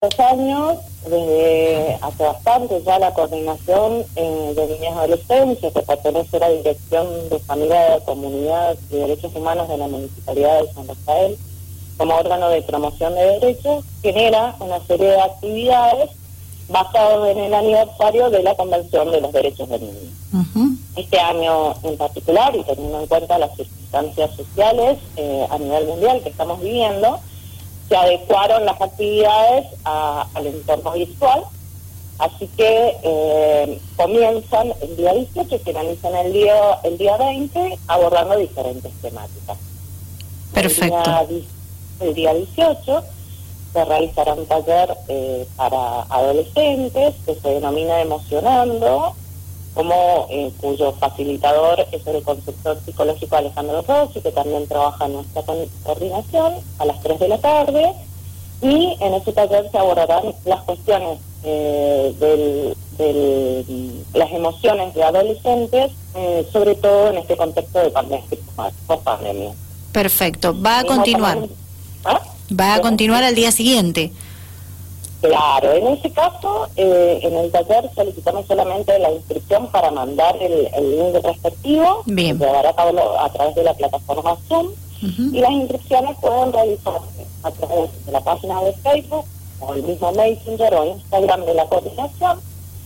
dos años, desde hace bastante ya la coordinación eh, de niñas y adolescentes, que pertenece a la Dirección de Familia, Comunidad y Derechos Humanos de la Municipalidad de San Rafael, como órgano de promoción de derechos, genera una serie de actividades basadas en el aniversario de la Convención de los Derechos del Niño. Este año en particular, y teniendo en cuenta las circunstancias sociales eh, a nivel mundial que estamos viviendo, se adecuaron las actividades al entorno virtual, así que eh, comienzan el día 18 y finalizan el día, el día 20 abordando diferentes temáticas. Perfecto. El día, 18 se realizará un taller eh, para adolescentes que se denomina Emocionando, como eh, cuyo facilitador es el consultor psicológico Alejandro Rossi, que también trabaja en nuestra coordinación a las 3 de la tarde. Y en ese taller se abordarán las cuestiones eh, de las emociones de adolescentes, eh, sobre todo en este contexto de pandemia, post-pandemia. Perfecto. Va a continuar. ¿Ah? Va a continuar al día siguiente. Claro, en ese caso, eh, en el taller solicitamos solamente la inscripción para mandar el, el link respectivo, Bien. se llevará a cabo a través de la plataforma Zoom, y las inscripciones pueden realizarse a través de la página de Facebook o el mismo Messenger o Instagram de la coordinación,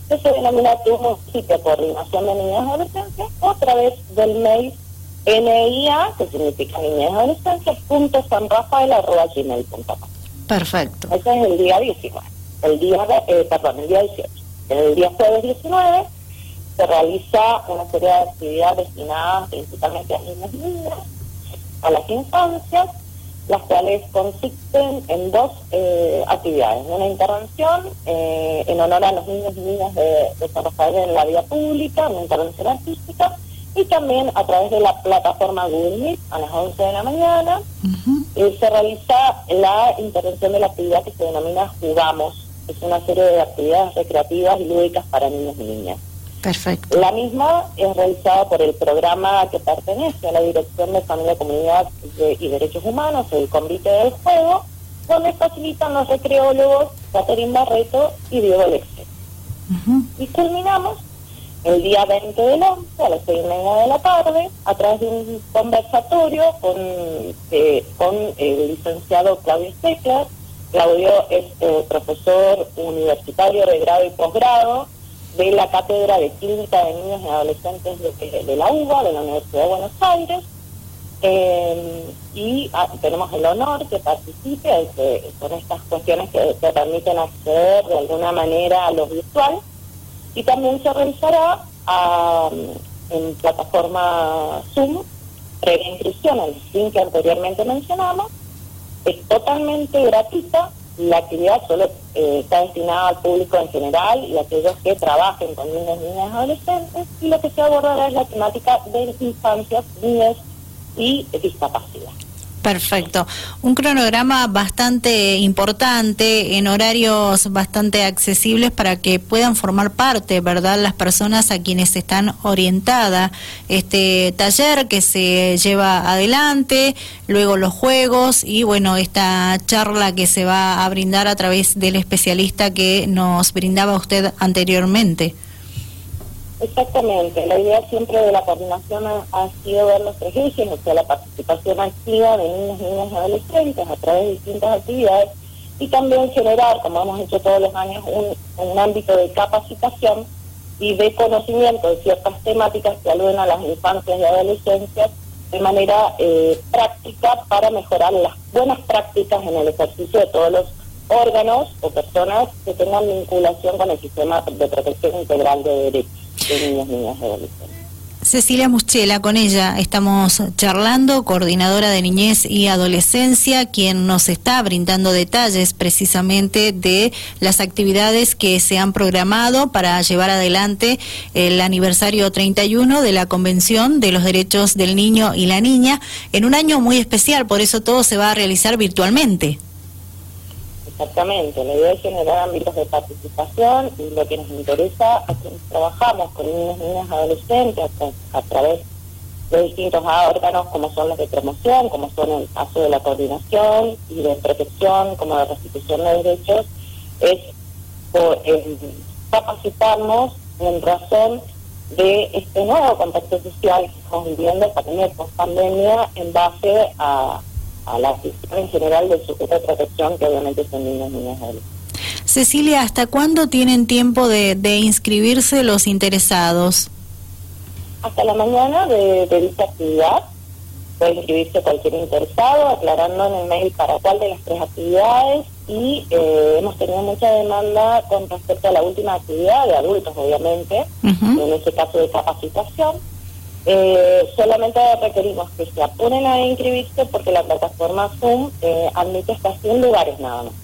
que se denomina tu sitio Coordinación de Niñas y Adolescencia, o a través del mail NIA, que significa niñas y adolescencia, punto sanrafael.gmail.com. Perfecto. Ese es el día 19. El día, eh, perdón, el día 18. El día jueves 19 se realiza una serie de actividades destinadas principalmente a niños y niñas, a las infancias, las cuales consisten en dos eh, actividades. Una intervención eh, en honor a los niños y niñas de, de San Rafael en la vida pública, una intervención artística, y también a través de la plataforma Google Meet a las 11 de la mañana eh, se realiza la intervención de la actividad que se denomina Jugamos. Es una serie de actividades recreativas y lúdicas para niños y niñas. Perfecto. La misma es realizada por el programa que pertenece a la Dirección de Familia, Comunidad y Derechos Humanos, el Convite del Juego, donde facilitan los recreólogos Catherine Barreto y Diego Lexe. Y culminamos el día 20 del 11 a las 6 y media de la tarde a través de un conversatorio con, eh, el licenciado Claudio Steckler. Claudio es eh, profesor universitario de grado y posgrado de la Cátedra de Clínica de Niños y Adolescentes de, de la UBA, de la Universidad de Buenos Aires. Eh, y ah, tenemos el honor que participe que, con estas cuestiones que te permiten acceder de alguna manera a lo virtual y también se realizará en plataforma Zoom previa inscripción al link que anteriormente mencionamos. Es totalmente gratuita. La actividad solo eh, está destinada al público en general y a aquellos que trabajen con niños, niñas y adolescentes. Y lo que se abordará es la temática de infancias, niñas y discapacidad. Perfecto. Un cronograma bastante importante, en horarios bastante accesibles para que puedan formar parte, ¿verdad? Las personas a quienes están orientadas. Este taller que se lleva adelante, luego los juegos y, bueno, esta charla que se va a brindar a través del especialista que nos brindaba usted anteriormente. Exactamente, la idea siempre de la coordinación ha, sido ver los ejes, o sea, la participación activa de niños, niñas y adolescentes a través de distintas actividades y también generar, como hemos hecho todos los años, un, un ámbito de capacitación y de conocimiento de ciertas temáticas que aluden a las infancias y adolescencias de manera eh, práctica para mejorar las buenas prácticas en el ejercicio de todos los órganos o personas que tengan vinculación con el sistema de protección integral de derechos Cecilia Muschela, con ella estamos charlando, coordinadora de niñez y adolescencia, quien nos está brindando detalles precisamente de las actividades que se han programado para llevar adelante el aniversario 31 de la Convención de los Derechos del Niño y la Niña, en un año muy especial, por eso todo se va a realizar virtualmente. Exactamente, la idea es generar ámbitos de participación y lo que nos interesa a quienes trabajamos con niños, niñas, adolescentes a, través de distintos órganos como son los de promoción, como son el caso de la coordinación y de protección, como de restitución de derechos, es por, capacitarnos en razón de este nuevo contexto social que estamos viviendo pandemia post pandemia en base a, la situación en general del sujeto de protección que obviamente son niños, niñas y Cecilia, ¿hasta cuándo tienen tiempo de, de inscribirse los interesados? Hasta la mañana de, de dicha actividad puede inscribirse cualquier interesado, aclarando en el mail para cuál de las tres actividades y eh, hemos tenido mucha demanda con respecto a la última actividad de adultos, obviamente, en este caso de capacitación. Eh, solamente requerimos que se apuren a inscribirse porque la plataforma Zoom eh, admite hasta 100 lugares nada más.